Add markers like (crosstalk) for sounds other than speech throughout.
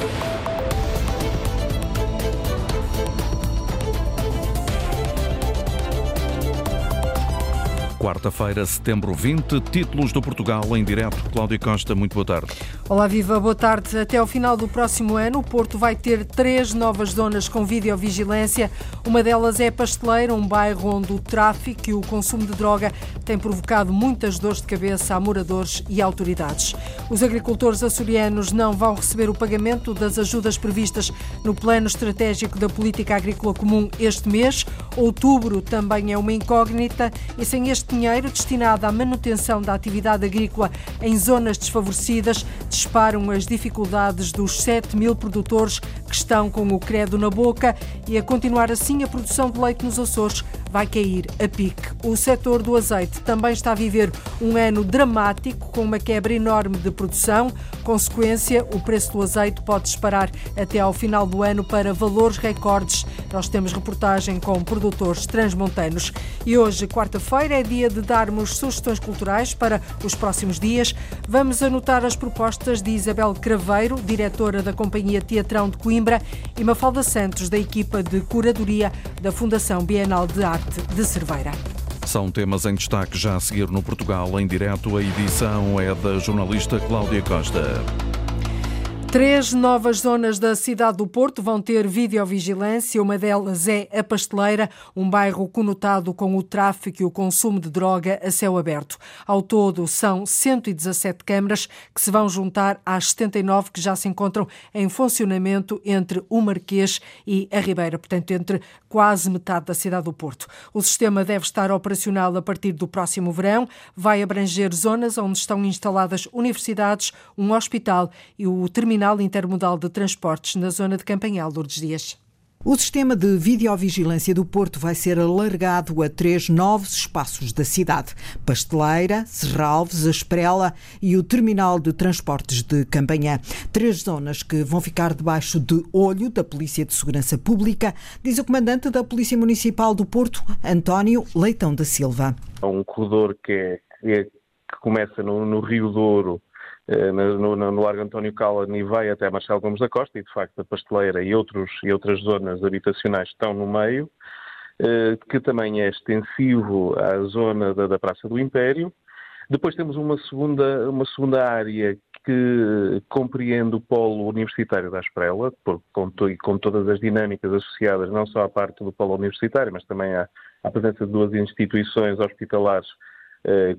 Thank you. Quarta-feira, setembro 20, títulos do Portugal em direto. Cláudia Costa, muito boa tarde. Olá, Viva, boa tarde. Até ao final do próximo ano, o Porto vai ter três novas zonas com videovigilância. Uma delas é Pasteleira, um bairro onde o tráfico e o consumo de droga têm provocado muitas dores de cabeça a moradores e autoridades. Os agricultores açorianos não vão receber o pagamento das ajudas previstas no Plano Estratégico da Política Agrícola Comum este mês. Outubro também é uma incógnita e sem este dinheiro destinado à manutenção da atividade agrícola em zonas desfavorecidas disparam as dificuldades dos 7 mil produtores que estão com o credo na boca e a continuar assim a produção de leite nos Açores vai cair a pique. O setor do azeite também está a viver um ano dramático, com uma quebra enorme de produção. Consequência, o preço do azeite pode disparar até ao final do ano para valores recordes. Nós temos reportagem com produtores transmontanos. E hoje, quarta-feira, é dia de darmos sugestões culturais para os próximos dias. Vamos anotar as propostas de Isabel Craveiro, diretora da Companhia Teatrão de Coimbra, e Mafalda Santos, da equipa de curadoria da Fundação Bienal de Arte de Cerveira. São temas em destaque já a seguir no Portugal em direto. A edição é da jornalista Cláudia Costa. Três novas zonas da cidade do Porto vão ter videovigilância. Uma delas é a Pasteleira, um bairro conotado com o tráfico e o consumo de droga a céu aberto. Ao todo, são 117 câmaras que se vão juntar às 79 que já se encontram em funcionamento entre o Marquês e a Ribeira, portanto, entre quase metade da cidade do Porto. O sistema deve estar operacional a partir do próximo verão. Vai abranger zonas onde estão instaladas universidades, um hospital e o terminal Terminal Intermodal de Transportes na zona de Campanhal, Lourdes Dias. O sistema de videovigilância do Porto vai ser alargado a três novos espaços da cidade: Pasteleira, Serralves, Esprela e o Terminal de Transportes de Campanhã. Três zonas que vão ficar debaixo de olho da Polícia de Segurança Pública, diz o comandante da Polícia Municipal do Porto, António Leitão da Silva. Há um corredor que, é, que, é, começa no, no Rio Douro no, no, no Largo António Callan e vai até Marcelo Gomes da Costa e, de facto, a Pasteleira e, outros, e outras zonas habitacionais estão no meio, eh, que também é extensivo à zona da, da Praça do Império. Depois temos uma segunda, uma segunda área que compreende o polo universitário da Esprela, com, com todas as dinâmicas associadas não só à parte do polo universitário, mas também à, à presença de duas instituições hospitalares eh,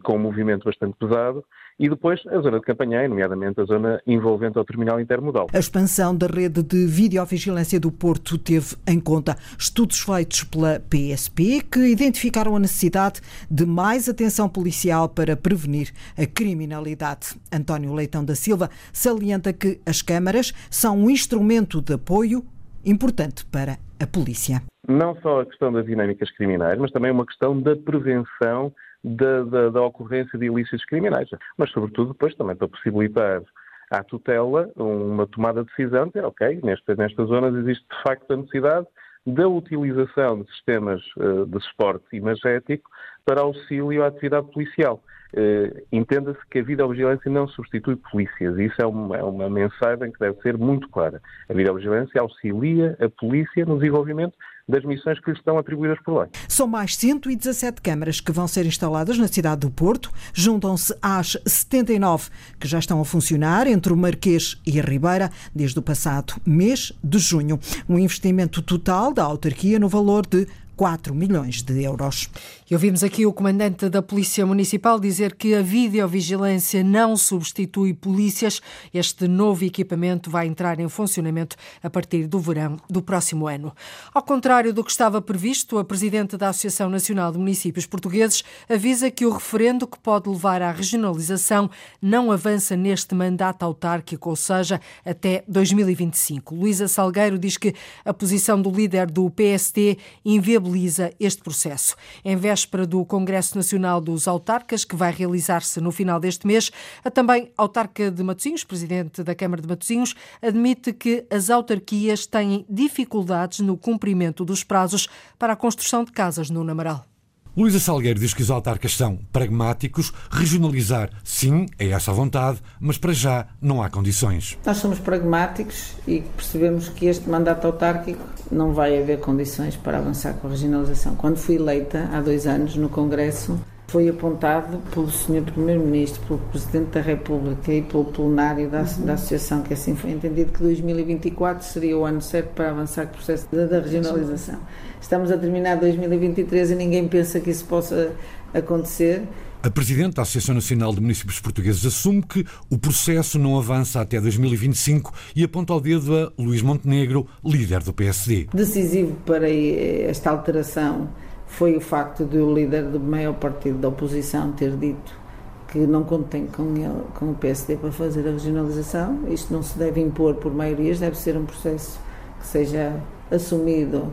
com um movimento bastante pesado, e depois a zona de Campanhã, nomeadamente a zona envolvente ao terminal intermodal. A expansão da rede de videovigilância do Porto teve em conta estudos feitos pela PSP que identificaram a necessidade de mais atenção policial para prevenir a criminalidade. António Leitão da Silva salienta que as câmaras são um instrumento de apoio importante para a polícia. Não só a questão das dinâmicas criminais, mas também uma questão da prevenção da, da, da ocorrência de ilícitos criminais, mas sobretudo depois também para possibilitar à tutela uma tomada de decisão, de ok, nesta, nestas zonas existe de facto a necessidade da utilização de sistemas uh, de suporte imagético para auxílio à atividade policial. Uh, Entenda-se que a videovigilância não substitui polícias. Isso é uma, é uma mensagem que deve ser muito clara. A videovigilância auxilia a polícia no desenvolvimento das missões que lhes estão atribuídas por lei. São mais 117 câmaras que vão ser instaladas na cidade do Porto, juntam-se às 79 que já estão a funcionar entre o Marquês e a Ribeira desde o passado mês de junho. Um investimento total da autarquia no valor de 4 milhões de euros. E ouvimos aqui o comandante da Polícia Municipal dizer que a videovigilância não substitui polícias. Este novo equipamento vai entrar em funcionamento a partir do verão do próximo ano. Ao contrário do que estava previsto, a presidente da Associação Nacional de Municípios Portugueses avisa que o referendo que pode levar à regionalização não avança neste mandato autárquico, ou seja, até 2025. Luísa Salgueiro diz que a posição do líder do PST inviabiliza este processo. Em vez véspera do Congresso Nacional dos Autarcas, que vai realizar-se no final deste mês. A também autarca de Matosinhos, presidente da Câmara de Matosinhos, admite que as autarquias têm dificuldades no cumprimento dos prazos para a construção de casas no Namaral. Luísa Salgueiro diz que os autarcas são pragmáticos, regionalizar, sim, é essa a vontade, mas para já não há condições. Nós somos pragmáticos e percebemos que este mandato autárquico não vai haver condições para avançar com a regionalização. Quando fui eleita, há dois anos, no Congresso, foi apontado pelo Sr. Primeiro-Ministro, pelo Presidente da República e pelo plenário da, da, Associação, que assim foi entendido, que 2024 seria o ano certo para avançar com o processo da regionalização. Estamos a terminar 2023 e ninguém pensa que isso possa acontecer. A Presidente da Associação Nacional de Municípios Portugueses assume que o processo não avança até 2025 e aponta ao dedo a Luís Montenegro, líder do PSD. Decisivo para esta alteração foi o facto de o líder do maior partido da oposição ter dito que não contém com, ele, com o PSD para fazer a regionalização. Isto não se deve impor por maiorias, deve ser um processo que seja assumido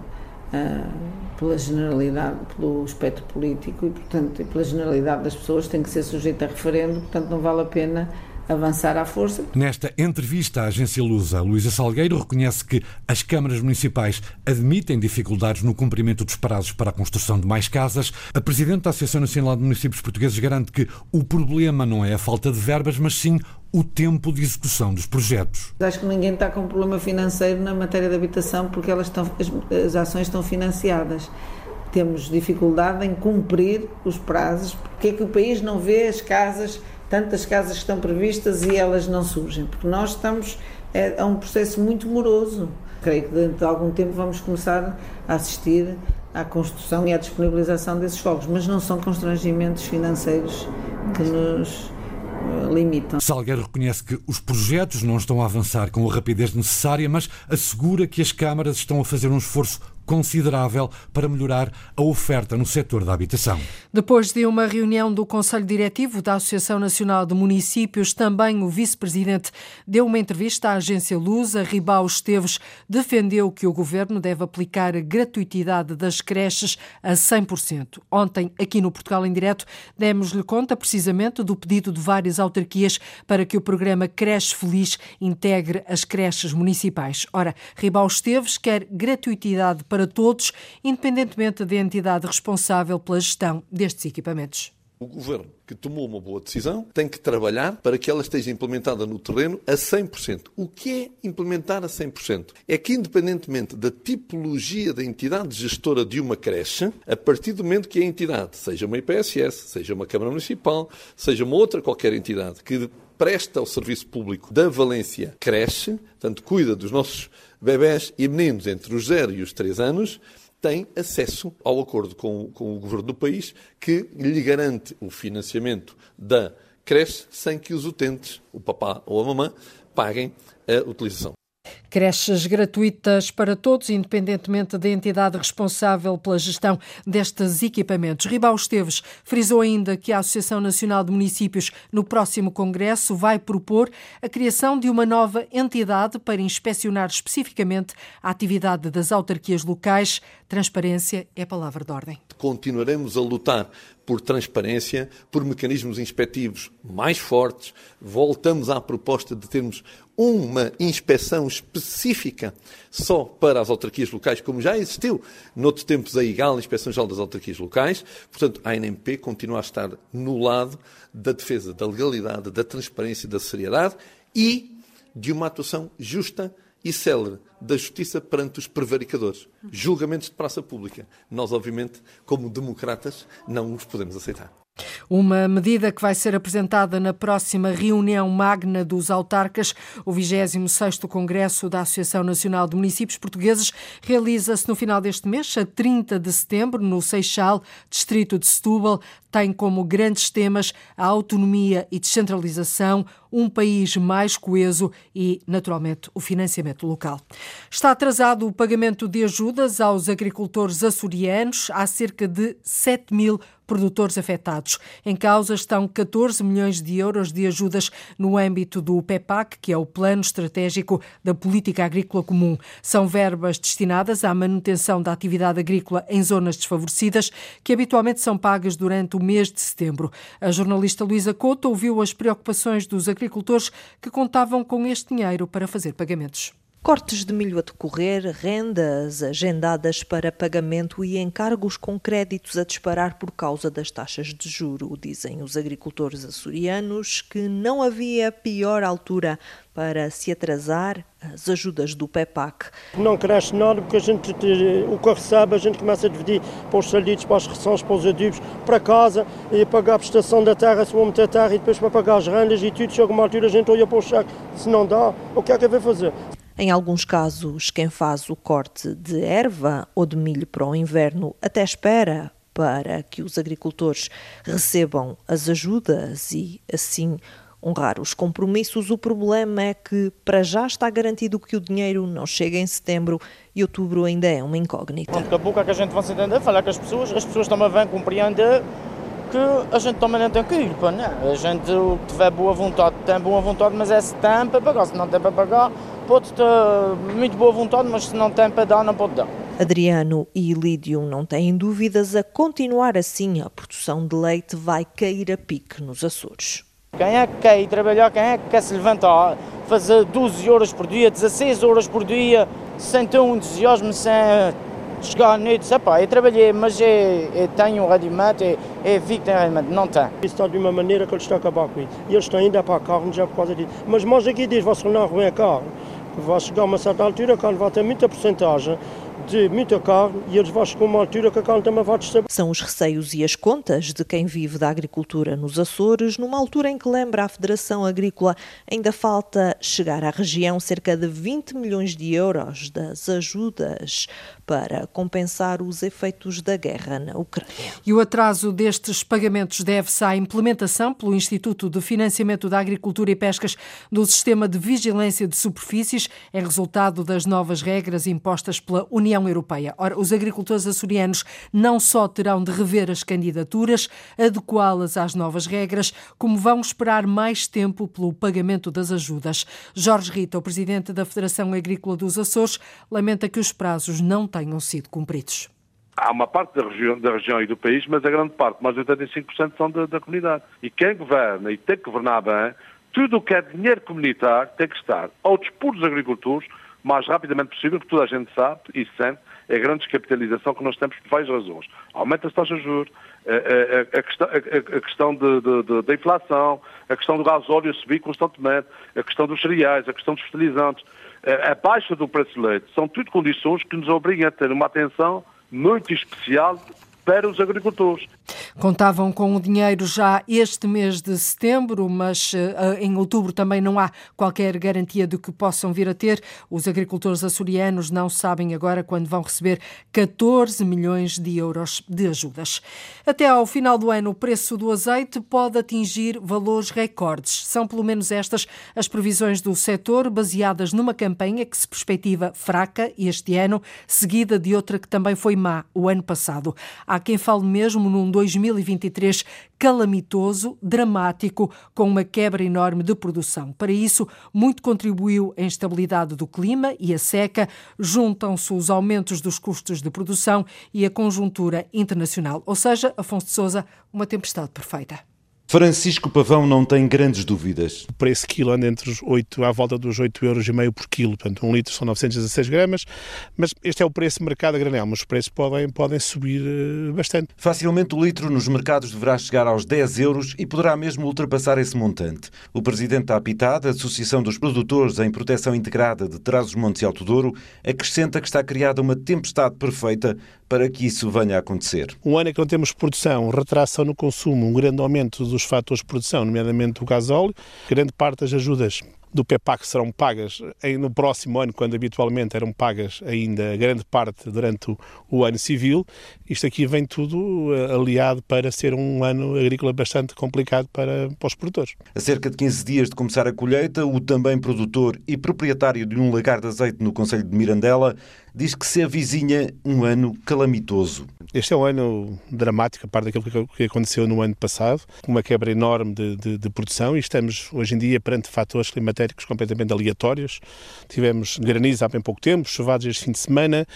pela generalidade, pelo espectro político e, portanto, pela generalidade das pessoas, tem que ser sujeito a referendo, portanto, não vale a pena avançar à força. Nesta entrevista à agência Lusa, Luísa Salgueiro reconhece que as câmaras municipais admitem dificuldades no cumprimento dos prazos para a construção de mais casas. A presidente da Associação Nacional de Municípios Portugueses garante que o problema não é a falta de verbas, mas sim o tempo de execução dos projetos. Acho que ninguém está com problema financeiro na matéria de habitação porque elas estão, as, as ações estão financiadas temos dificuldade em cumprir os prazos, porque é que o país não vê as casas tantas casas que estão previstas e elas não surgem, porque nós estamos é, a um processo muito moroso. Creio que dentro de algum tempo vamos começar a assistir à construção e à disponibilização desses fogos, mas não são constrangimentos financeiros que nos limitam. Salgueiro reconhece que os projetos não estão a avançar com a rapidez necessária, mas assegura que as câmaras estão a fazer um esforço considerável para melhorar a oferta no setor da habitação. Depois de uma reunião do Conselho Diretivo da Associação Nacional de Municípios, também o vice-presidente deu uma entrevista à agência Lusa. Ribau Esteves defendeu que o governo deve aplicar a gratuitidade das creches a 100%. Ontem, aqui no Portugal em Direto, demos-lhe conta precisamente do pedido de várias autarquias para que o programa Creche Feliz integre as creches municipais. Ora, Ribau Esteves quer gratuitidade para para todos, independentemente da entidade responsável pela gestão destes equipamentos. O governo que tomou uma boa decisão tem que trabalhar para que ela esteja implementada no terreno a 100%. O que é implementar a 100%? É que, independentemente da tipologia da entidade gestora de uma creche, a partir do momento que a entidade, seja uma IPSS, seja uma Câmara Municipal, seja uma outra qualquer entidade que presta ao serviço público da Valência creche, portanto, cuida dos nossos bebés e meninos entre os 0 e os 3 anos têm acesso ao acordo com, com o governo do país que lhe garante o financiamento da creche sem que os utentes, o papá ou a mamã, paguem a utilização. Creches gratuitas para todos, independentemente da entidade responsável pela gestão destes equipamentos. Ribau Esteves frisou ainda que a Associação Nacional de Municípios, no próximo Congresso, vai propor a criação de uma nova entidade para inspecionar especificamente a atividade das autarquias locais. Transparência é palavra de ordem. Continuaremos a lutar por transparência, por mecanismos inspectivos mais fortes. Voltamos à proposta de termos uma inspeção específica só para as autarquias locais, como já existiu noutros tempos a IGAL, a Inspeção Geral das Autarquias Locais. Portanto, a ANMP continua a estar no lado da defesa da legalidade, da transparência da seriedade e de uma atuação justa e célere da justiça perante os prevaricadores. Julgamentos de praça pública. Nós, obviamente, como democratas, não os podemos aceitar. Uma medida que vai ser apresentada na próxima reunião magna dos autarcas. O 26º Congresso da Associação Nacional de Municípios Portugueses realiza-se no final deste mês, a 30 de setembro, no Seixal, distrito de Setúbal. Tem como grandes temas a autonomia e descentralização, um país mais coeso e, naturalmente, o financiamento local. Está atrasado o pagamento de ajudas aos agricultores açorianos. Há cerca de 7 mil produtores afetados. Em causa estão 14 milhões de euros de ajudas no âmbito do PEPAC, que é o Plano Estratégico da Política Agrícola Comum. São verbas destinadas à manutenção da atividade agrícola em zonas desfavorecidas, que habitualmente são pagas durante o mês de setembro. A jornalista Luísa Couto ouviu as preocupações dos agricultores que contavam com este dinheiro para fazer pagamentos. Cortes de milho a decorrer, rendas agendadas para pagamento e encargos com créditos a disparar por causa das taxas de juro. Dizem os agricultores açorianos que não havia pior altura para se atrasar as ajudas do PEPAC. Não cresce nada porque a gente, o que recebe a gente começa a dividir para os salidos, para as reções, para os adubos, para casa e pagar a prestação da terra, se vou meter terra e depois para pagar as rendas e tudo. Chega uma altura a gente olha para o cheque, se não dá, o que é que vai fazer? Em alguns casos, quem faz o corte de erva ou de milho para o inverno até espera para que os agricultores recebam as ajudas e, assim, honrar os compromissos. O problema é que, para já, está garantido que o dinheiro não chega em setembro e outubro ainda é uma incógnita. Daqui a pouco é que a gente vai se entender, falar com as pessoas, as pessoas também vão compreender que a gente também não tem que ir, pá, A gente que tiver boa vontade, tem boa vontade, mas é se tem para pagar, se não tem para pagar, pode ter muito boa vontade, mas se não tem para dar, não pode dar. Adriano e Lídio não têm dúvidas, a continuar assim a produção de leite vai cair a pique nos Açores. Quem é que quer ir trabalhar, quem é que quer se levantar, fazer 12 horas por dia, 16 horas por dia, sem ter um entusiasmo, sem chegar à noite, epá, eu trabalhei, mas eu, eu tenho um rendimento, eu, eu vi que tenho rendimento, não tem. Isso está de uma maneira que eles estão a acabar com isso. E eles estão ainda para a carne já por causa disso. Mas nós aqui diz, você não arrumem a carne, vai chegar a uma certa altura, carne vai ter muita porcentagem de muita carne e eles vão chegar a uma altura que a carne também vai descer. São os receios e as contas de quem vive da agricultura nos Açores, numa altura em que lembra a Federação Agrícola, ainda falta chegar à região cerca de 20 milhões de euros das ajudas para compensar os efeitos da guerra na Ucrânia. E o atraso destes pagamentos deve-se à implementação pelo Instituto de Financiamento da Agricultura e Pescas do Sistema de Vigilância de Superfícies, é resultado das novas regras impostas pela União Europeia. Ora, os agricultores açorianos não só terão de rever as candidaturas, adequá-las às novas regras, como vão esperar mais tempo pelo pagamento das ajudas. Jorge Rita, o presidente da Federação Agrícola dos Açores, lamenta que os prazos não tenham sido cumpridos. Há uma parte da região, da região e do país, mas a grande parte, mais de 85%, são da, da comunidade. E quem governa e tem que governar bem, tudo o que é dinheiro comunitário tem que estar ao dispor dos agricultores mais rapidamente possível, porque toda a gente sabe e sente é a grande descapitalização que nós temos por várias razões. Aumenta as taxas de juros, a, a, a, questão, a questão de, de, de, da inflação, a questão do gasóleo subir constantemente, a questão dos cereais, a questão dos fertilizantes a baixa do preço do leite, são tudo condições que nos obrigam a ter uma atenção muito especial para os agricultores. Contavam com o dinheiro já este mês de setembro, mas uh, em outubro também não há qualquer garantia de que possam vir a ter. Os agricultores açorianos não sabem agora quando vão receber 14 milhões de euros de ajudas. Até ao final do ano, o preço do azeite pode atingir valores recordes. São pelo menos estas as previsões do setor, baseadas numa campanha que se perspectiva fraca este ano, seguida de outra que também foi má o ano passado. Há quem fale mesmo num 2023 calamitoso, dramático, com uma quebra enorme de produção. Para isso, muito contribuiu a instabilidade do clima e a seca, juntam-se os aumentos dos custos de produção e a conjuntura internacional. Ou seja, Afonso de Souza, uma tempestade perfeita. Francisco Pavão não tem grandes dúvidas. O preço quilo anda entre os 8, à volta dos 8,5 euros e meio por quilo, portanto um litro são 916 gramas, mas este é o preço de mercado a granel, mas os preços podem, podem subir eh, bastante. Facilmente o litro nos mercados deverá chegar aos 10 euros e poderá mesmo ultrapassar esse montante. O presidente da APITAD, Associação dos Produtores em Proteção Integrada de Trás-os-Montes e Alto Douro, acrescenta que está criada uma tempestade perfeita para que isso venha a acontecer. Um ano em que não temos produção, retração no consumo, um grande aumento dos fatores de produção, nomeadamente o gasóleo, grande parte das ajudas do PEPAC serão pagas no próximo ano, quando habitualmente eram pagas ainda grande parte durante o, o, ano civil. Isto aqui vem tudo eh, aliado para ser um ano agrícola bastante complicado para, para os produtores. A cerca de 15 dias de começar a colheita, o também produtor e proprietário de um lagar de azeite no Conselho de Mirandela diz que se avizinha um ano calamitoso. Este é um ano dramático, a parte daquilo que aconteceu no ano passado, uma quebra enorme de, de, de, produção e estamos hoje em dia perante fatores climatéricos completamente aleatórios. Tivemos granizo há bem pouco tempo, chuvados este fim de semana,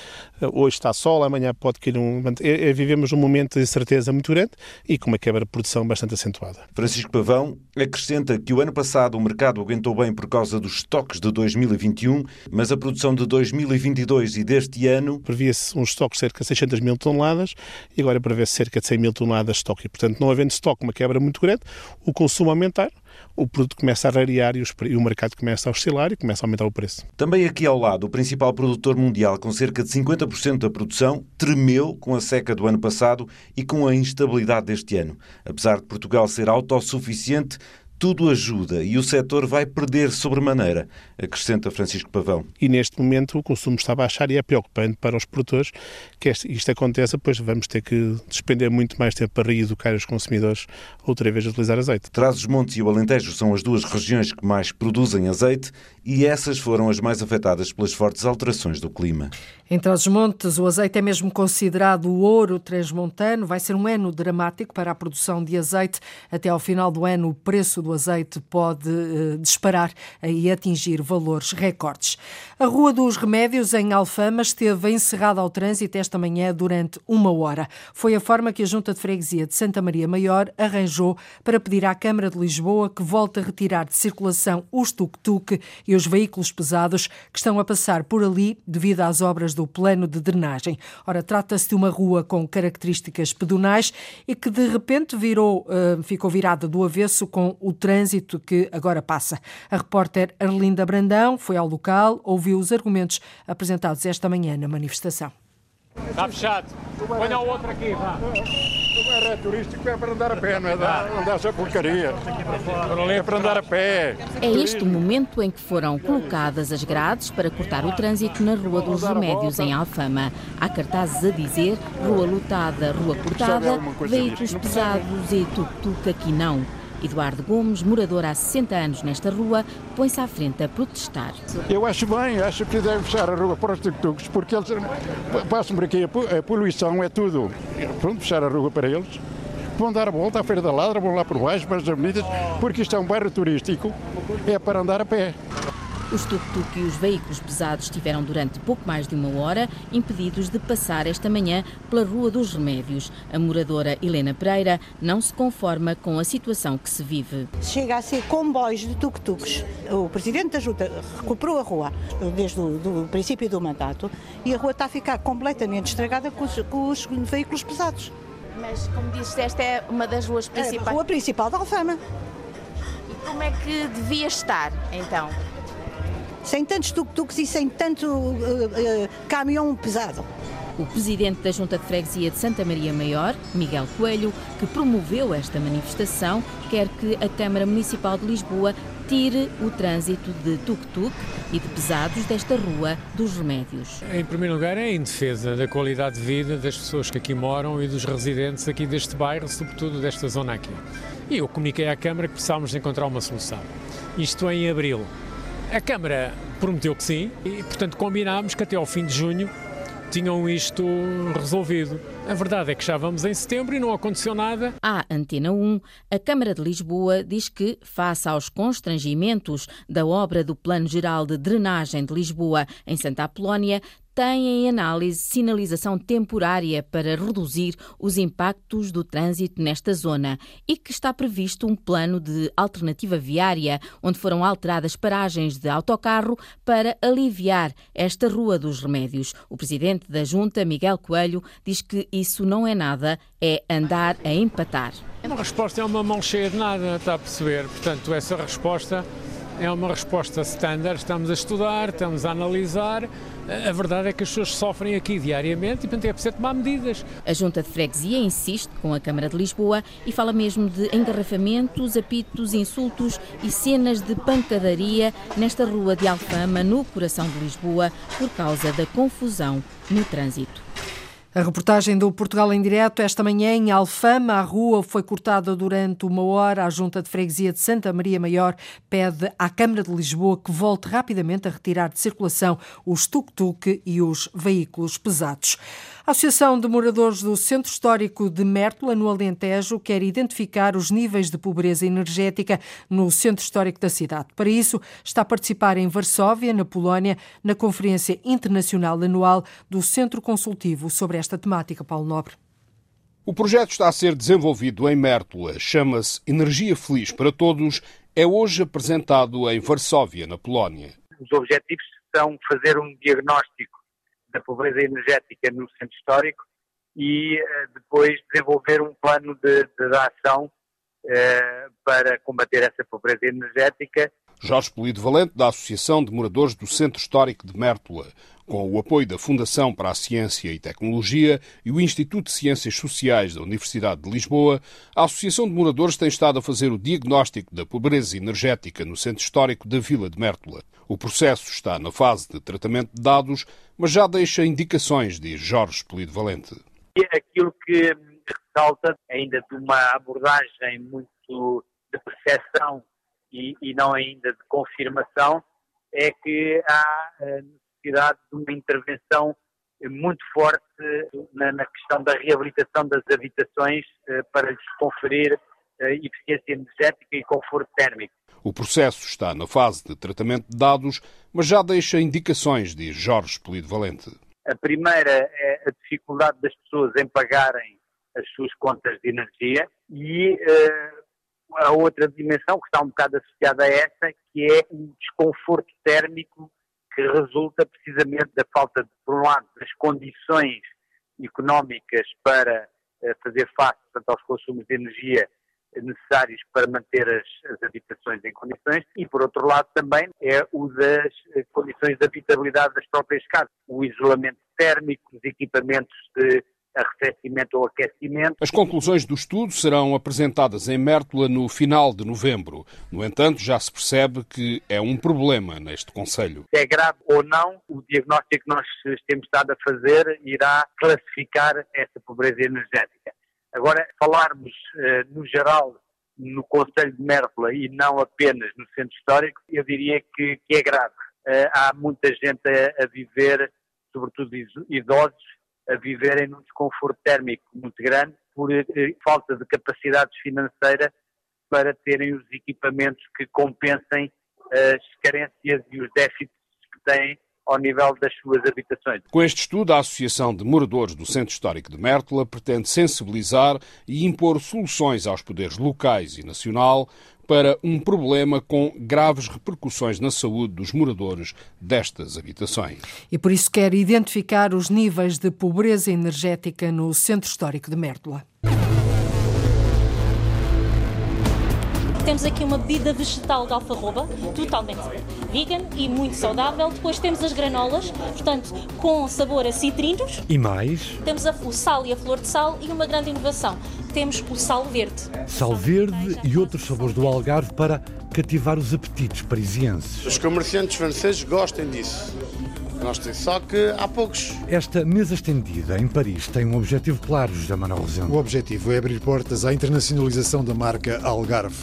hoje está sol, amanhã pode cair um... É, é, vivemos um momento de incerteza muito grande e com uma quebra de produção bastante acentuada. Francisco Pavão acrescenta que o ano passado o mercado aguentou bem por causa dos estoques de 2021, mas a produção de 2022 e deste ano... Previa-se um estoque de cerca de 600 mil toneladas, e agora prevê cerca de 100 mil toneladas de estoque. E, portanto, não havendo estoque, uma quebra muito grande, o consumo aumentar, o produto começa a rarear e, e, o mercado começa a oscilar e começa a aumentar o preço. Também aqui ao lado, o principal produtor mundial, com cerca de 50% da produção, tremeu com a seca do ano passado e com a instabilidade deste ano. Apesar de Portugal ser autossuficiente, tudo ajuda e o setor vai perder sobremaneira, acrescenta Francisco Pavão. E neste momento o consumo está a baixar e é preocupante para os produtores que isto aconteça, pois vamos ter que despender muito mais tempo para reeducar os consumidores outra vez a utilizar azeite. Trás-os-Montes e o Alentejo são as duas regiões que mais produzem azeite e essas foram as mais afetadas pelas fortes alterações do clima. Em Trás-os-Montes, o azeite é mesmo considerado o ouro transmontano. Vai ser um ano dramático para a produção de azeite. Até ao final do ano, o preço do azeite pode uh, disparar e atingir valores recordes. A Rua dos Remédios, em Alfama, esteve encerrada ao trânsito esta manhã durante uma hora. Foi a forma que a Junta de Freguesia de Santa Maria Maior arranjou para pedir à Câmara de Lisboa que volte a retirar de circulação os tuk-tuk e os veículos pesados que estão a passar por ali devido às obras do plano de drenagem. Ora, trata-se de uma rua com características pedonais e que de repente virou, uh, ficou virada do avesso com o trânsito que agora passa. A repórter Arlinda Brandão foi ao local, ouviu os argumentos apresentados esta manhã na manifestação. Está fechado. Ponha o outro aqui, vá. É turístico, é para andar a pé, não é dar, andar essa porcaria. É para andar a pé. É este o momento em que foram colocadas as grades para cortar o trânsito na Rua dos Remédios, em Alfama. Há cartazes a dizer rua lotada, rua cortada, veículos pesados e tuk-tuk aqui não. Eduardo Gomes, morador há 60 anos nesta rua, põe-se à frente a protestar. Eu acho bem, acho que devem fechar a rua para os tuk-tuks, porque eles passam por aqui, a poluição é tudo. Pronto, fechar a rua para eles. Vão dar a volta à Feira da Ladra, vão lá por baixo, para as avenidas, porque isto é um bairro turístico, é para andar a pé. Os tuk-tuk e os veículos pesados estiveram durante pouco mais de uma hora impedidos de passar esta manhã pela Rua dos Remédios. A moradora Helena Pereira não se conforma com a situação que se vive. Chega a ser comboios de tuk-tuks. O Presidente da Junta recuperou a rua desde o princípio do mandato e a rua está a ficar completamente estragada com os, com os veículos pesados. Mas, como disse, esta é uma das ruas principais. É a rua principal da Alfama. E como é que devia estar, então? Sem tantos tuk-tuks e sem tanto uh, uh, caminhão pesado. O presidente da Junta de Freguesia de Santa Maria Maior, Miguel Coelho, que promoveu esta manifestação, quer que a Câmara Municipal de Lisboa tire o trânsito de tuk-tuk e de pesados desta rua dos remédios. Em primeiro lugar, é em defesa da qualidade de vida das pessoas que aqui moram e dos residentes aqui deste bairro, sobretudo desta zona aqui. E eu comuniquei à Câmara que precisávamos encontrar uma solução. Isto em abril. A Câmara prometeu que sim e, portanto, combinámos que até ao fim de junho tinham isto resolvido. A verdade é que já vamos em setembro e não aconteceu nada. À Antena 1, a Câmara de Lisboa diz que, face aos constrangimentos da obra do Plano Geral de Drenagem de Lisboa em Santa Apolónia, tem em análise sinalização temporária para reduzir os impactos do trânsito nesta zona e que está previsto um plano de alternativa viária, onde foram alteradas paragens de autocarro para aliviar esta Rua dos Remédios. O presidente da Junta, Miguel Coelho, diz que isso não é nada, é andar a empatar. A resposta é uma mão cheia de nada, está a perceber? Portanto, essa resposta é uma resposta standard, estamos a estudar, estamos a analisar. A verdade é que as pessoas sofrem aqui diariamente e, portanto, é preciso tomar medidas. A Junta de Freguesia insiste com a Câmara de Lisboa e fala mesmo de engarrafamentos, apitos, insultos e cenas de pancadaria nesta rua de Alfama, no coração de Lisboa, por causa da confusão no trânsito. A reportagem do Portugal em Direto, esta manhã em Alfama, a rua foi cortada durante uma hora. A Junta de Freguesia de Santa Maria Maior pede à Câmara de Lisboa que volte rapidamente a retirar de circulação os tuk-tuk e os veículos pesados. A Associação de Moradores do Centro Histórico de Mértola, no Alentejo, quer identificar os níveis de pobreza energética no Centro Histórico da cidade. Para isso, está a participar em Varsóvia, na Polónia, na Conferência Internacional Anual do Centro Consultivo sobre esta temática. Paulo Nobre. O projeto está a ser desenvolvido em Mértola, chama-se Energia Feliz para Todos, é hoje apresentado em Varsóvia, na Polónia. Os objetivos são fazer um diagnóstico da pobreza energética no centro histórico e uh, depois desenvolver um plano de, de ação uh, para combater essa pobreza energética. Jorge Polido Valente, da Associação de Moradores do Centro Histórico de Mértola, com o apoio da Fundação para a Ciência e Tecnologia e o Instituto de Ciências Sociais da Universidade de Lisboa, a Associação de Moradores tem estado a fazer o diagnóstico da pobreza energética no Centro Histórico da Vila de Mértola. O processo está na fase de tratamento de dados, mas já deixa indicações, diz Jorge Polido Valente. Aquilo que ressalta, ainda de uma abordagem muito de percepção e, e não ainda de confirmação, é que há necessidade de uma intervenção muito forte na, na questão da reabilitação das habitações eh, para lhes conferir eh, eficiência energética e conforto térmico. O processo está na fase de tratamento de dados, mas já deixa indicações, diz Jorge Polido Valente. A primeira é a dificuldade das pessoas em pagarem as suas contas de energia e uh, a outra dimensão que está um bocado associada a essa, que é o desconforto térmico que resulta precisamente da falta, de, por um lado, das condições económicas para uh, fazer face portanto, aos consumos de energia necessários para manter as, as, habitações em condições e, por outro lado, também é o das eh, condições de habitabilidade das próprias casas, o isolamento térmico, os equipamentos de arrefecimento ou aquecimento. As conclusões do estudo serão apresentadas em Mértola no final de novembro. No entanto, já se percebe que é um problema neste Conselho. Se é grave ou não, o diagnóstico que nós temos estado a fazer irá classificar essa pobreza energética. Agora, falarmos uh, no geral no Conselho de Mértola e não apenas no Centro Histórico, eu diria que, que é grave. Uh, há muita gente a, a, viver, sobretudo idosos, a viverem num desconforto térmico muito grande por uh, falta de capacidade financeira para terem os equipamentos que compensem as carências e os déficits que têm ao nível das suas habitações. Com este estudo, a Associação de Moradores do Centro Histórico de Mértola pretende sensibilizar e impor soluções aos poderes locais e nacional para um problema com graves repercussões na saúde dos moradores destas habitações. E por isso quer identificar os níveis de pobreza energética no Centro Histórico de Mértola. Temos aqui uma bebida vegetal de alfarroba, totalmente vegan e muito saudável. Depois temos as granolas, portanto, com sabor a citrinos. E mais? Temos a, o sal e a flor de sal e uma grande inovação. Temos o sal verde. Sal verde e outros sabores do Algarve para cativar os apetites parisienses. Os comerciantes franceses gostam disso. Nós temos, só que há poucos. Esta mesa estendida em Paris tem um objetivo claro, José Manuel Rosendo. O objetivo é abrir portas à internacionalização da marca Algarve.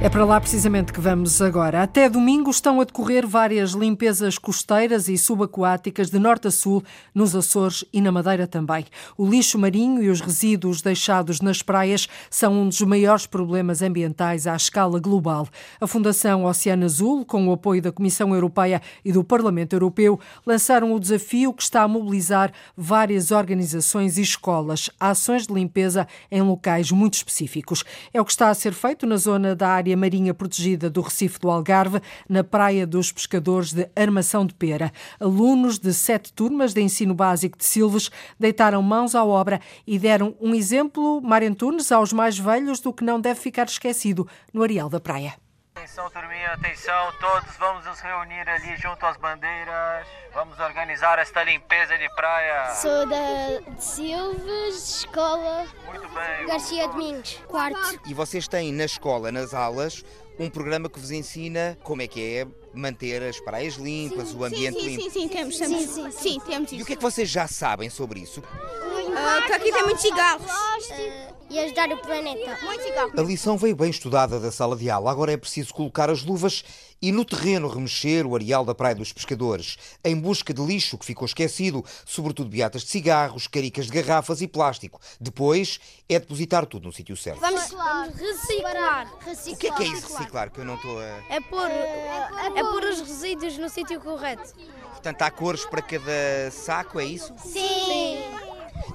É para lá precisamente que vamos agora. Até domingo estão a decorrer várias limpezas costeiras e subaquáticas de norte a sul, nos Açores e na Madeira também. O lixo marinho e os resíduos deixados nas praias são um dos maiores problemas ambientais à escala global. A Fundação Oceano Azul, com o apoio da Comissão Europeia e do Parlamento Europeu, lançaram o desafio que está a mobilizar várias organizações e escolas a ações de limpeza em locais muito específicos. É o que está a ser feito na zona da área área marinha protegida do Recife do Algarve, na Praia dos Pescadores de Armação de Pera. Alunos de sete turmas de ensino básico de Silves deitaram mãos à obra e deram um exemplo, Marentunes, aos mais velhos do que não deve ficar esquecido no areal da praia. Atenção, turminha, atenção, todos vamos nos reunir ali junto às bandeiras. Vamos organizar esta limpeza de praia. Sou da de Silves, escola Muito bem. Garcia Domingos, quarto. E vocês têm na escola, nas aulas, um programa que vos ensina como é que é manter as praias limpas, sim, o ambiente sim, limpo. Sim, sim, temos, temos. Sim, sim, sim, temos isso. E o que é que vocês já sabem sobre isso? Uh, que aqui tem muitos cigarros. Uh, e ajudar o planeta. Muitos cigarros. A lição veio bem estudada da sala de aula. Agora é preciso colocar as luvas e no terreno remexer o areal da Praia dos Pescadores, em busca de lixo que ficou esquecido, sobretudo beatas de cigarros, caricas de garrafas e plástico. Depois é depositar tudo no sítio certo. Vamos reciclar. reciclar. O que é que é isso reciclar? Que eu não estou a. É pôr, é pôr os resíduos no sítio correto. Portanto, há cores para cada saco, é isso? Sim.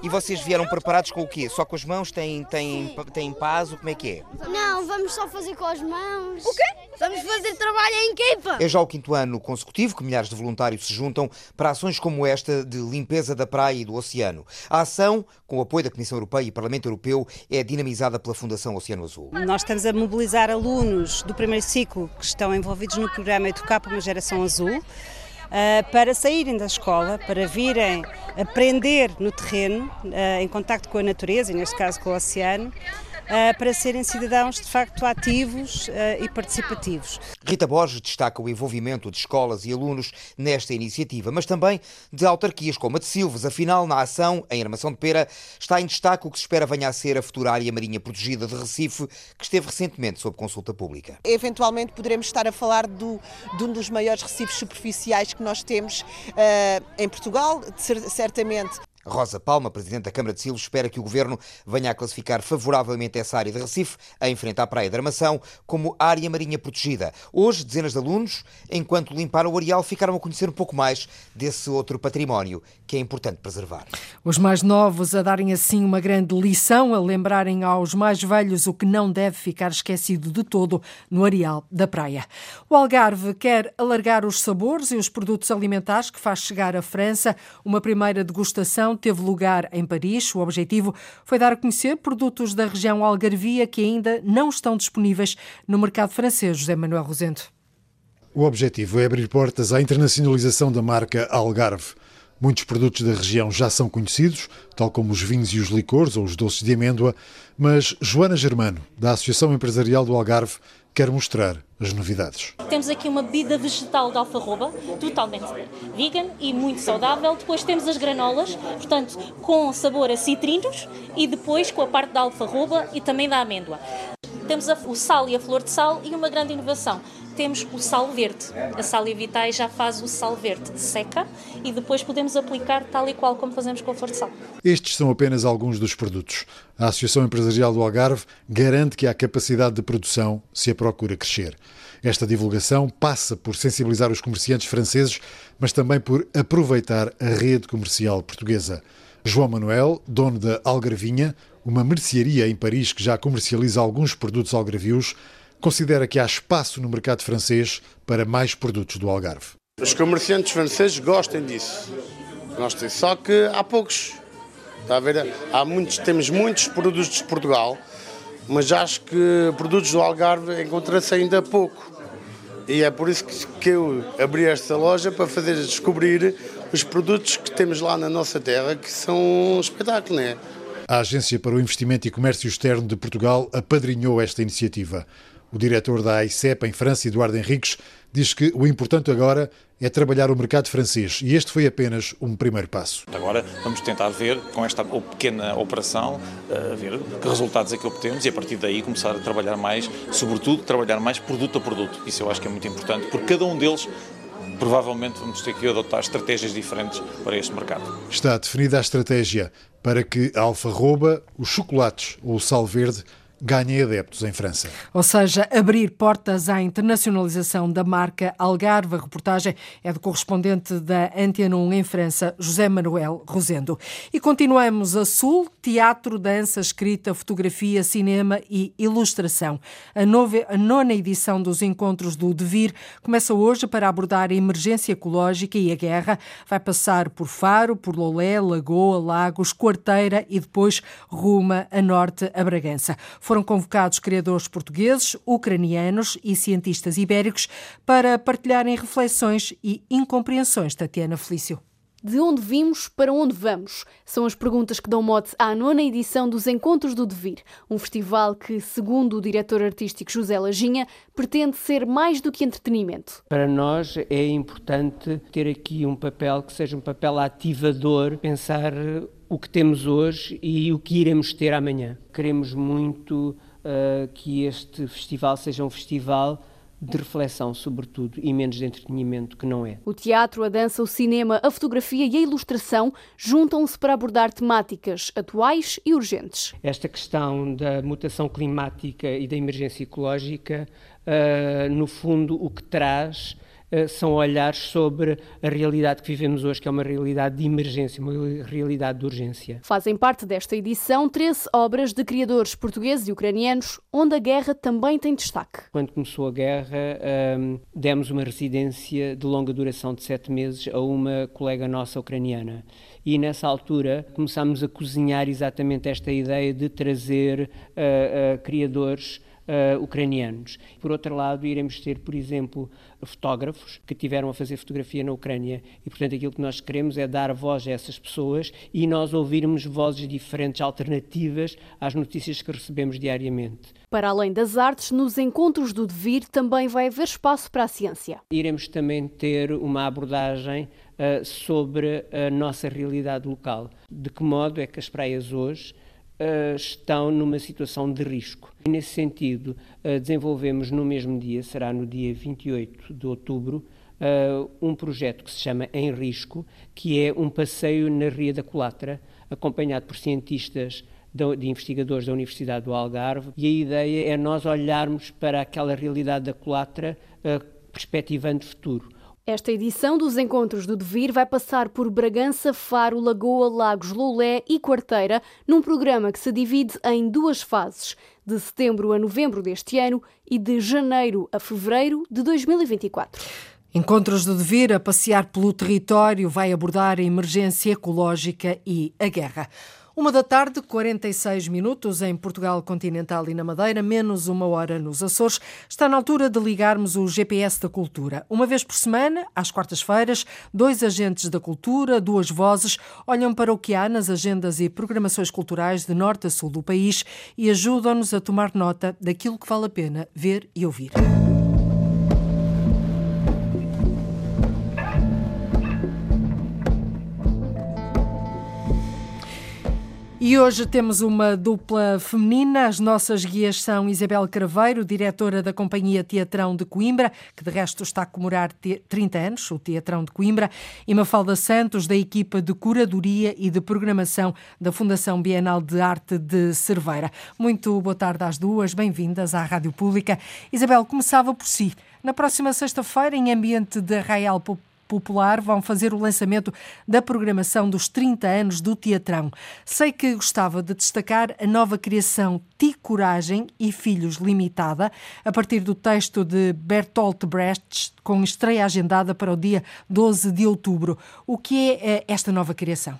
E vocês vieram preparados com o quê? Só com as mãos? Têm, têm, têm paz? Como é que é? Não, vamos só fazer com as mãos. O quê? Vamos fazer trabalho em equipa. É já o quinto ano consecutivo que milhares de voluntários se juntam para ações como esta de limpeza da praia e do oceano. A ação, com o apoio da Comissão Europeia e Parlamento Europeu, é dinamizada pela Fundação Oceano Azul. Nós estamos a mobilizar alunos do primeiro ciclo que estão envolvidos no programa Educar para uma Geração Azul. Uh, para saírem da escola, para virem aprender no terreno, uh, em contacto com a natureza, e neste caso com o oceano, para serem cidadãos de facto ativos e participativos. Rita Borges destaca o envolvimento de escolas e alunos nesta iniciativa, mas também de autarquias como a de Silves. Afinal, na ação, em Armação de Pera, está em destaque o que se espera venha a ser a futura área marinha protegida de Recife, que esteve recentemente sob consulta pública. Eventualmente poderemos estar a falar do, de um dos maiores recifes superficiais que nós temos uh, em Portugal, certamente. Rosa Palma, Presidente da Câmara de Silves, espera que o Governo venha a classificar favoravelmente essa área de Recife, em frente à Praia de Armação, como área marinha protegida. Hoje, dezenas de alunos, enquanto limparam o areal, ficaram a conhecer um pouco mais desse outro património que é importante preservar. Os mais novos a darem assim uma grande lição, a lembrarem aos mais velhos o que não deve ficar esquecido de todo no areal da praia. O Algarve quer alargar os sabores e os produtos alimentares que faz chegar à França. Uma primeira degustação teve lugar em Paris. O objetivo foi dar a conhecer produtos da região algarvia que ainda não estão disponíveis no mercado francês. José Manuel Rosendo. O objetivo é abrir portas à internacionalização da marca Algarve. Muitos produtos da região já são conhecidos, tal como os vinhos e os licores ou os doces de amêndoa, mas Joana Germano, da Associação Empresarial do Algarve, quer mostrar as novidades. Temos aqui uma bebida vegetal de alfarroba, totalmente vegan e muito saudável. Depois temos as granolas, portanto, com sabor a citrinos e depois com a parte da alfarroba e também da amêndoa. Temos o sal e a flor de sal e uma grande inovação temos o sal verde. A Salia Vitae já faz o sal verde seca e depois podemos aplicar tal e qual como fazemos com a flor de sal. Estes são apenas alguns dos produtos. A Associação Empresarial do Algarve garante que há capacidade de produção se a procura crescer. Esta divulgação passa por sensibilizar os comerciantes franceses, mas também por aproveitar a rede comercial portuguesa. João Manuel, dono da Algarvinha, uma mercearia em Paris que já comercializa alguns produtos algarvios, considera que há espaço no mercado francês para mais produtos do Algarve. Os comerciantes franceses gostam disso. Gostam, só que há poucos. Está a ver? Há muitos, temos muitos produtos de Portugal, mas acho que produtos do Algarve encontra-se ainda pouco. E é por isso que eu abri esta loja para fazer descobrir os produtos que temos lá na nossa terra, que são um espetáculo, não é? A Agência para o Investimento e Comércio Externo de Portugal apadrinhou esta iniciativa. O diretor da AICEP em França, Eduardo Henriques, diz que o importante agora é trabalhar o mercado francês e este foi apenas um primeiro passo. Agora vamos tentar ver, com esta pequena operação, uh, ver que resultados é que obtemos e a partir daí começar a trabalhar mais, sobretudo trabalhar mais produto a produto. Isso eu acho que é muito importante, porque cada um deles provavelmente vamos ter que adotar estratégias diferentes para este mercado. Está definida a estratégia para que a alfarroba, os chocolates ou o sal verde ganhem adeptos em França. Ou seja, abrir portas à internacionalização da marca Algarve. A reportagem é do correspondente da Antena 1 em França, José Manuel Rosendo. E continuamos a Sul, teatro, dança, escrita, fotografia, cinema e ilustração. A, nova, a nona edição dos Encontros do Devir começa hoje para abordar a emergência ecológica e a guerra. Vai passar por Faro, por Lolé, Lagoa, Lagos, Quarteira e depois ruma a norte a Bragança. Foram convocados criadores portugueses, ucranianos e cientistas ibéricos para partilharem reflexões e incompreensões. Tatiana Felício. De onde vimos para onde vamos? São as perguntas que dão mote à nona edição dos Encontros do Devir, um festival que, segundo o diretor artístico José Lajinha, pretende ser mais do que entretenimento. Para nós é importante ter aqui um papel que seja um papel ativador, pensar o que temos hoje e o que iremos ter amanhã. Queremos muito uh, que este festival seja um festival de reflexão, sobretudo, e menos de entretenimento, que não é. O teatro, a dança, o cinema, a fotografia e a ilustração juntam-se para abordar temáticas atuais e urgentes. Esta questão da mutação climática e da emergência ecológica, uh, no fundo, o que traz são olhares sobre a realidade que vivemos hoje, que é uma realidade de emergência, uma realidade de urgência. Fazem parte desta edição 13 obras de criadores portugueses e ucranianos, onde a guerra também tem destaque. Quando começou a guerra, um, demos uma residência de longa duração de sete meses a uma colega nossa ucraniana. E nessa altura começámos a cozinhar exatamente esta ideia de trazer uh, uh, criadores uh, ucranianos. Por outro lado, iremos ter, por exemplo, fotógrafos que tiveram a fazer fotografia na Ucrânia e, portanto, aquilo que nós queremos é dar voz a essas pessoas e nós ouvirmos vozes diferentes, alternativas às notícias que recebemos diariamente. Para além das artes, nos encontros do Devir também vai haver espaço para a ciência. Iremos também ter uma abordagem uh, sobre a nossa realidade local. De que modo é que as praias hoje uh, estão numa situação de risco. E nesse sentido, uh, desenvolvemos no mesmo dia, será no dia 28 de outubro, uh, um projeto que se chama Em Risco, que é um passeio na Ria da Colatra, acompanhado por cientistas de investigadores da Universidade do Algarve, e a ideia é nós olharmos para aquela realidade da Colatra perspectivando futuro. Esta edição dos Encontros do Devir vai passar por Bragança, Faro, Lagoa, Lagos, Loulé e Quarteira, num programa que se divide em duas fases, de setembro a novembro deste ano e de janeiro a fevereiro de 2024. Encontros do Devir a passear pelo território vai abordar a emergência ecológica e a guerra. Uma da tarde, 46 minutos em Portugal continental e na Madeira, menos uma hora nos Açores. Está na altura de ligarmos o GPS da cultura. Uma vez por semana, às quartas-feiras, dois agentes da cultura, duas vozes, olham para o que há nas agendas e programações culturais de norte a sul do país e ajudam-nos a tomar nota daquilo que vale a pena ver e ouvir. E hoje temos uma dupla feminina. As nossas guias são Isabel Craveiro, diretora da Companhia Teatrão de Coimbra, que de resto está a comemorar 30 anos, o Teatrão de Coimbra, e Mafalda Santos, da equipa de curadoria e de programação da Fundação Bienal de Arte de Cerveira. Muito boa tarde às duas, bem-vindas à Rádio Pública. Isabel, começava por si. Na próxima sexta-feira, em ambiente de Arraial Popular, vão fazer o lançamento da programação dos 30 anos do Teatrão. Sei que gostava de destacar a nova criação Ti Coragem e Filhos Limitada, a partir do texto de Bertolt Brecht, com estreia agendada para o dia 12 de outubro. O que é eh, esta nova criação?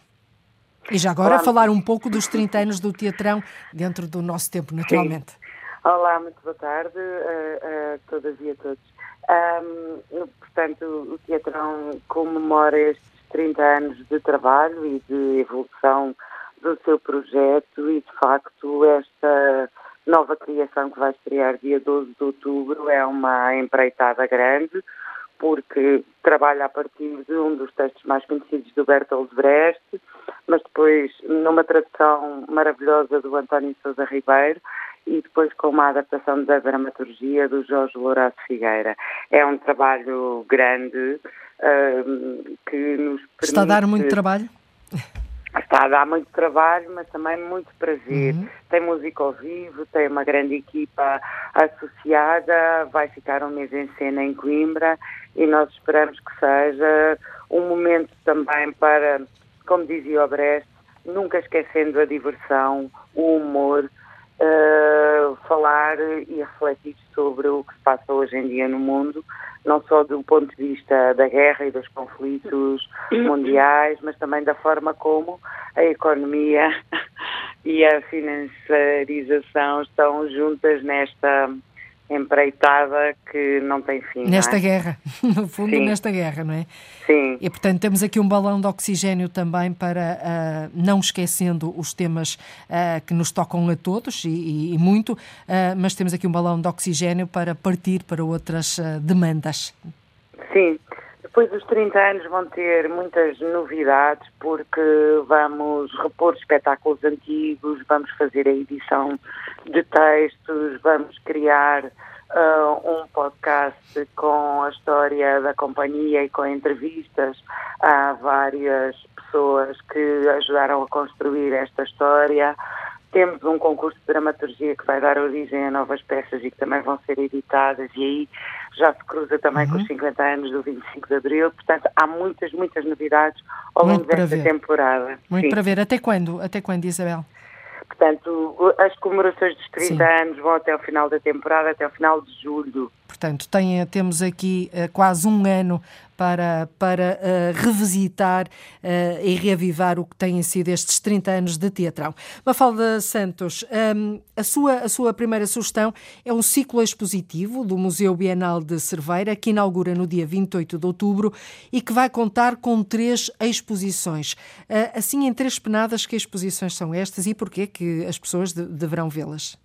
E já agora Olá. falar um pouco dos 30 anos do Teatrão dentro do nosso tempo, naturalmente. Sim. Olá, muito boa tarde a, a todas e a todos. Um, portanto, o Teatrão comemora estes 30 anos de trabalho e de evolução do seu projeto e, de facto, esta nova criação que vai estrear dia 12 de outubro é uma empreitada grande, porque trabalha a partir de um dos textos mais conhecidos do Bertolt Brecht, mas depois numa tradução maravilhosa do António Sousa Ribeiro, e depois com uma adaptação da dramaturgia do Jorge Lourenço Figueira. É um trabalho grande uh, que nos permite... Está a dar muito trabalho? Está a dar muito trabalho, mas também muito prazer. Uhum. Tem música ao vivo, tem uma grande equipa associada, vai ficar um mês em cena em Coimbra e nós esperamos que seja um momento também para, como dizia o Brecht, nunca esquecendo a diversão, o humor, uh, falar e refletir sobre o que se passa hoje em dia no mundo, não só do ponto de vista da guerra e dos conflitos mundiais, mas também da forma como a economia (laughs) e a financiarização estão juntas nesta empreitada que não tem fim. Nesta é? guerra, (laughs) no fundo, Sim. nesta guerra, não é? Sim. E portanto temos aqui um balão de oxigênio também para, uh, não esquecendo os temas uh, que nos tocam a todos e, e, e muito, uh, mas temos aqui um balão de oxigênio para partir para outras demandas. Sim. Depois dos 30 anos vão ter muitas novidades porque vamos repor espetáculos antigos, vamos fazer a edição de textos, vamos criar uh, um podcast com a história da companhia e com entrevistas a várias pessoas que ajudaram a construir esta história. Temos um concurso de dramaturgia que vai dar origem a novas peças e que também vão ser editadas e aí já se cruza também uhum. com os 50 anos do 25 de Abril. Portanto, há muitas, muitas novidades ao longo desta temporada. Muito Sim. para ver. Até quando? Até quando, Isabel? Portanto, as comemorações dos 30 Sim. anos vão até o final da temporada, até o final de julho. Portanto, tem, temos aqui uh, quase um ano para, para uh, revisitar uh, e reavivar o que têm sido estes 30 anos de teatrão. Mafalda Santos, um, a, sua, a sua primeira sugestão é um ciclo expositivo do Museu Bienal de Cerveira, que inaugura no dia 28 de outubro e que vai contar com três exposições. Uh, assim, em três penadas, que exposições são estas e porquê que as pessoas de, deverão vê-las?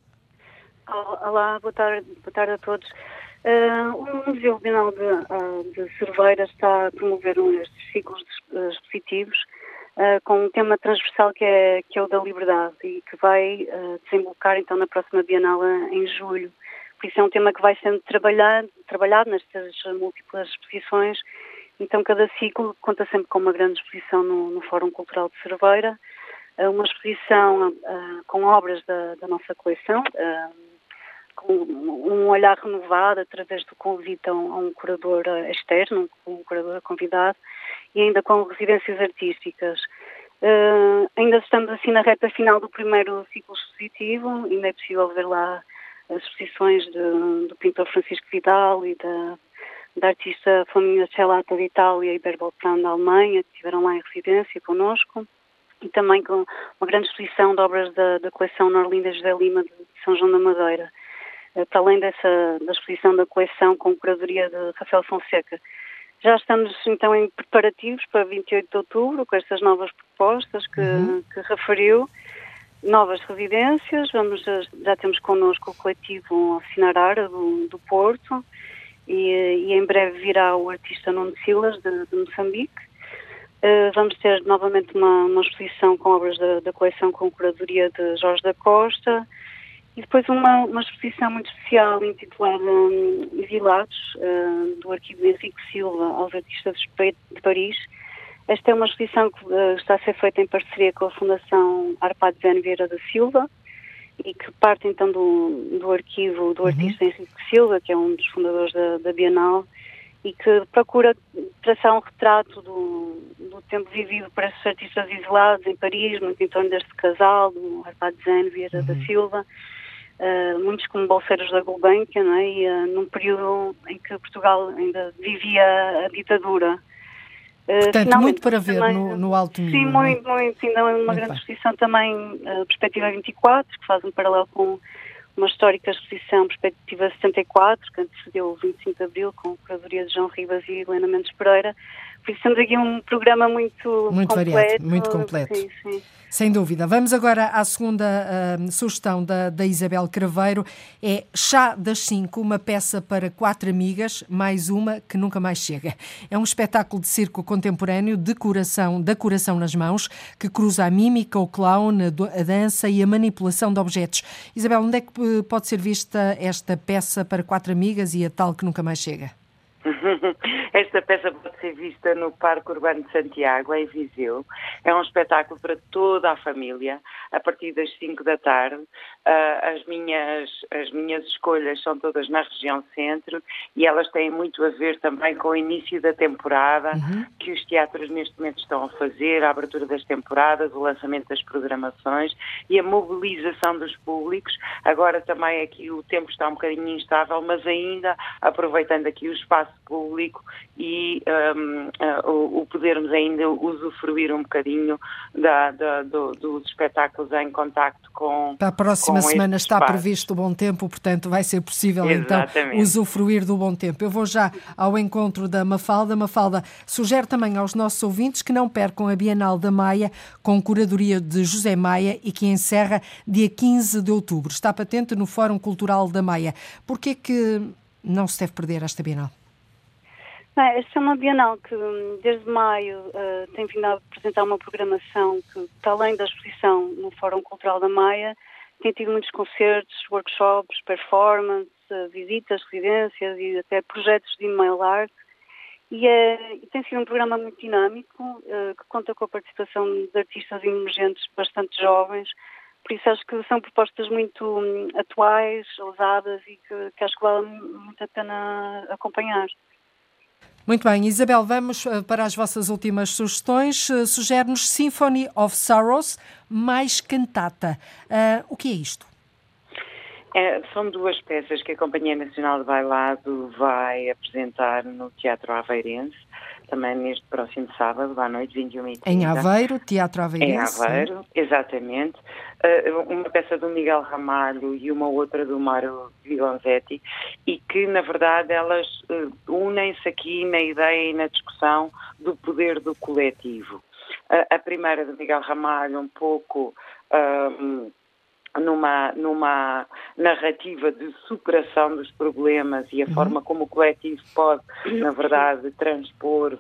Olá, boa tarde, boa tarde a todos. Uh, o Museu Bienal de, uh, de Cerveira está a promover um destes ciclos uh, expositivos com um tema transversal que é, que é o da liberdade e que vai desembocar então na próxima Bienal em julho. Por isso é um tema que vai sendo trabalhado, trabalhado nestas múltiplas exposições. Então cada ciclo conta sempre com uma grande exposição no, no Fórum Cultural de Cerveira, uma exposição com obras da, da nossa coleção com um olhar renovado através do convite a um, a um curador externo, um curador convidado, e ainda com residências artísticas. Uh, ainda estamos assim na reta final do primeiro ciclo expositivo, ainda é possível ver lá as exposições de, do pintor Francisco Vidal e da, da artista Flaminia Celata de Itália e Berboltran da Alemanha, que estiveram lá em residência connosco, e também com uma grande exposição de obras da, da coleção Norlinda José Lima de São João da Madeira. Eh, para além dessa da exposição da coleção com curadoria de Rafael Fonseca. Já estamos então em preparativos para 28 de outubro com estas novas propostas que, uhum. que referiu, novas residências, vamos, já temos connosco o coletivo Árabe do, do Porto e, e, em breve virá o artista Nuno Silas de, de Moçambique. Uh, vamos ter novamente uma, uma exposição com obras da, da coleção com curadoria de Jorge da Costa, e depois uma, uma exposição muito especial intitulada um, Exilados, uh, do arquivo Henrique Silva aos artistas de Paris. Esta é uma exposição que uh, está a ser feita em parceria com a Fundação Arpad Zen Vieira da Silva e que parte então do, do arquivo do uhum. artista uhum. Henrique Silva, que é um dos fundadores da, da, Bienal, e que procura traçar um retrato do, do tempo vivido por esses artistas exilados em Paris, muito em torno deste casal, do Arpad Zen Vieira uhum. da Silva, Uh, muitos como bolseiros da Gulbenkian, não é? E, uh, num período em que Portugal ainda vivia a ditadura. Uh, Portanto, muito para ver também, no, no Alto. Sim, é? muito, muito. Ainda uma muito grande bem. exposição também, uh, Perspectiva 24, que faz um paralelo com uma histórica exposição Perspectiva 74, que antecedeu o 25 de Abril, com a curadoria de João Ribas e Helena Mendes Pereira. Por isso temos aqui um programa muito Muito completo, variado, muito completo. Sim, sim. Sem dúvida. Vamos agora à segunda uh, sugestão da, da Isabel Craveiro. É Chá das Cinco, uma peça para quatro amigas, mais uma que nunca mais chega. É um espetáculo de circo contemporâneo de coração, da coração nas mãos, que cruza a mímica, o clown, a, dança e a manipulação de objetos. Isabel, onde é que eh, pode ser vista esta peça para quatro amigas e a tal que nunca mais chega? (laughs) Esta peça pode ser vista no Parque Urbano de Santiago, em Viseu. É um espetáculo para toda a família, a partir das 5 da tarde. Uh, as, minhas, as minhas escolhas são todas na região centro e elas têm muito a ver também com o início da temporada, uhum. que os teatros neste momento estão a fazer, a abertura das temporadas, o lançamento das programações e a mobilização dos públicos. Agora também aqui o tempo está um bocadinho instável, mas ainda aproveitando aqui o espaço espaço público e um, uh, o, podermos ainda usufruir um bocadinho da, da, do, dos espetáculos em contacto com. Para a próxima semana está espaço. previsto o bom tempo, portanto vai ser possível então usufruir do bom tempo. Eu vou já ao encontro da Mafalda. Mafalda sugere também aos nossos ouvintes que não percam a Bienal da Maia com curadoria de José Maia e que encerra dia 15 de outubro. Está patente no Fórum Cultural da Maia. Por que que não se deve perder esta Bienal? Esta é uma Bienal que hum, desde maio uh, tem vindo a apresentar uma programação que, para além da exposição no Fórum Cultural da Maia, tem tido muitos concertos, workshops, performances, uh, visitas, residências e até projetos de email art. E, é, tem sido um programa muito dinâmico, uh, que conta com a participação de artistas emergentes bastante jovens, por isso acho que são propostas muito um, atuais, ousadas e que, que acho que vale muito a pena acompanhar. Muito bem, Isabel, vamos eh, para as vossas últimas sugestões. Eh, sugere-nos Symphony of Sorrows mais cantata. Uh, o que é isto? É, são duas peças que a Companhia Nacional de Bailado vai apresentar no Teatro Aveirense, também neste próximo sábado, à noite, 21 e 30. Em Aveiro, Teatro Aveirense. Em Aveiro, exatamente. Uh, uma peça do Miguel Ramalho e uma outra do Mário Vigonzetti, e que, na verdade, elas uh, unem-se aqui na ideia e na discussão do poder do coletivo. Uh, a primeira do Miguel Ramalho, um pouco numa, numa narrativa de superação dos problemas e a uhum. forma como o coletivo pode, na verdade, transpor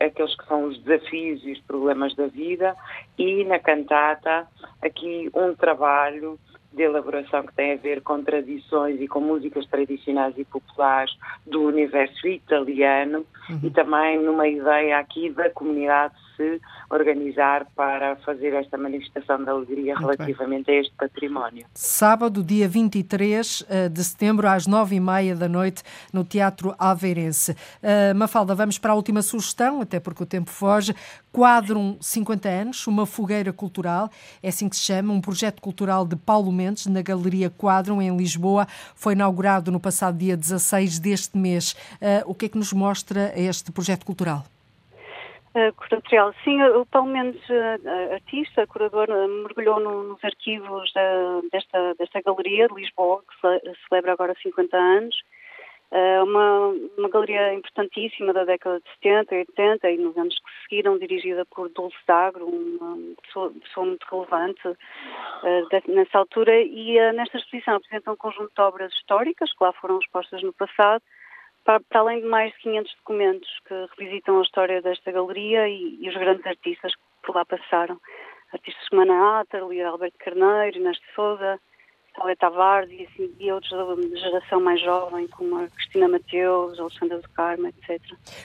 aqueles que são os desafios e os problemas da vida e na cantata aqui um trabalho de elaboração que tem a ver com tradições e com músicas tradicionais e populares do universo italiano uhum. e também numa ideia aqui da comunidade se organizar para fazer esta manifestação de alegria Muito relativamente bem. a este património. Sábado, dia 23 eh, de setembro, às nove e meia da noite, no Teatro Aveirense. Uh, Mafalda, vamos para a última sugestão, até porque o tempo foge. Quadrum 50 anos, uma fogueira cultural, é assim que se chama, um projeto cultural de Paulo Mendes, na Galeria Quadrum, em Lisboa. Foi inaugurado no passado dia 16 deste mês. Uh, o que é que nos mostra este projeto cultural? Uh, curatorial. Sim, o Paulo Mendes, uh, artista, curador, mergulhou no, nos arquivos desta, desta galeria de Lisboa, que ce celebra agora 50 anos. Uma, uma galeria importantíssima da década de 70 e 80 e nos anos que seguiram, dirigida por Dulce Dagro, uma pessoa, pessoa muito relevante nessa altura. E nesta exposição apresenta um conjunto de obras históricas que lá foram expostas no passado para, para, além de mais de 500 documentos que revisitam a história desta galeria e, e os grandes artistas que por lá passaram. Artistas como Ana Atterley, Alberto Carneiro, Inês de Souza, Salé Tavares e, assim, e outros da geração mais jovem, como a Cristina Mateus, Alexandra do Carmo, etc.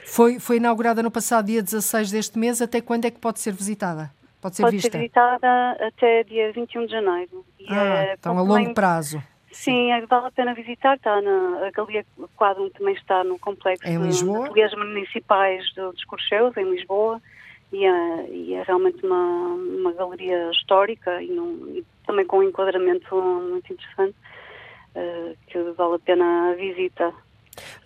Foi, foi inaugurada no passado dia 16 deste mês. Até quando é que pode ser visitada? Pode ser pode vista? Pode ser visitada até dia 21 de janeiro. ah, é, então a longo prazo. Sim, é, vale a pena visitar. Está na, a Galeria Quadro também está no complexo em Lisboa? de municipais dos Corcheus, em Lisboa. E é, e é, realmente uma, uma galeria histórica e, num, e também com um enquadramento muito interessante uh, que vale a pena a visita.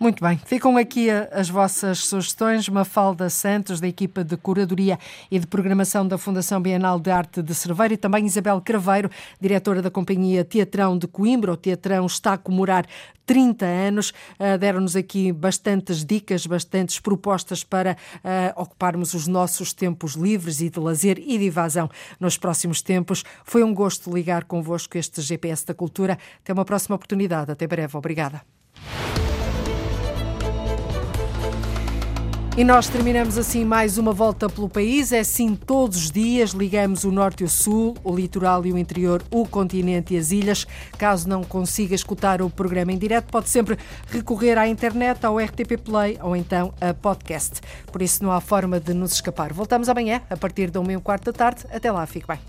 Muito bem, ficam aqui as vossas sugestões. Mafalda Santos, da equipa de curadoria e de programação da Fundação Bienal de Arte de Cerveira, e também Isabel Craveiro, diretora da companhia Teatrão de Coimbra. O Teatrão está a comemorar 30 anos. Uh, Deram-nos aqui bastantes dicas, bastantes propostas para uh, ocuparmos os nossos tempos livres e de lazer e de evasão nos próximos tempos. Foi um gosto ligar convosco este GPS da Cultura. Até uma próxima oportunidade. Até breve. Obrigada. E nós terminamos assim mais uma volta pelo país. É assim todos os dias, ligamos o norte e o sul, o litoral e o interior, o continente e as ilhas. Caso não consiga escutar o programa em direto, pode sempre recorrer à internet, ao RTP Play ou então a podcast. Por isso não há forma de nos escapar. Voltamos amanhã, a partir da 1 e quarto da tarde. Até lá, fique bem.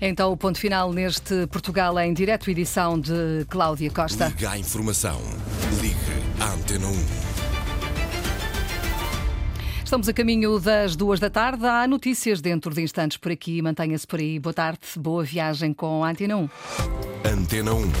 Então, o ponto final neste Portugal em direto, edição de Cláudia Costa. Liga a informação. Ligue à Antena 1. Estamos a caminho das duas da tarde. Há notícias dentro de instantes por aqui. Mantenha-se por aí. Boa tarde, boa viagem com a Antena 1. Antena 1.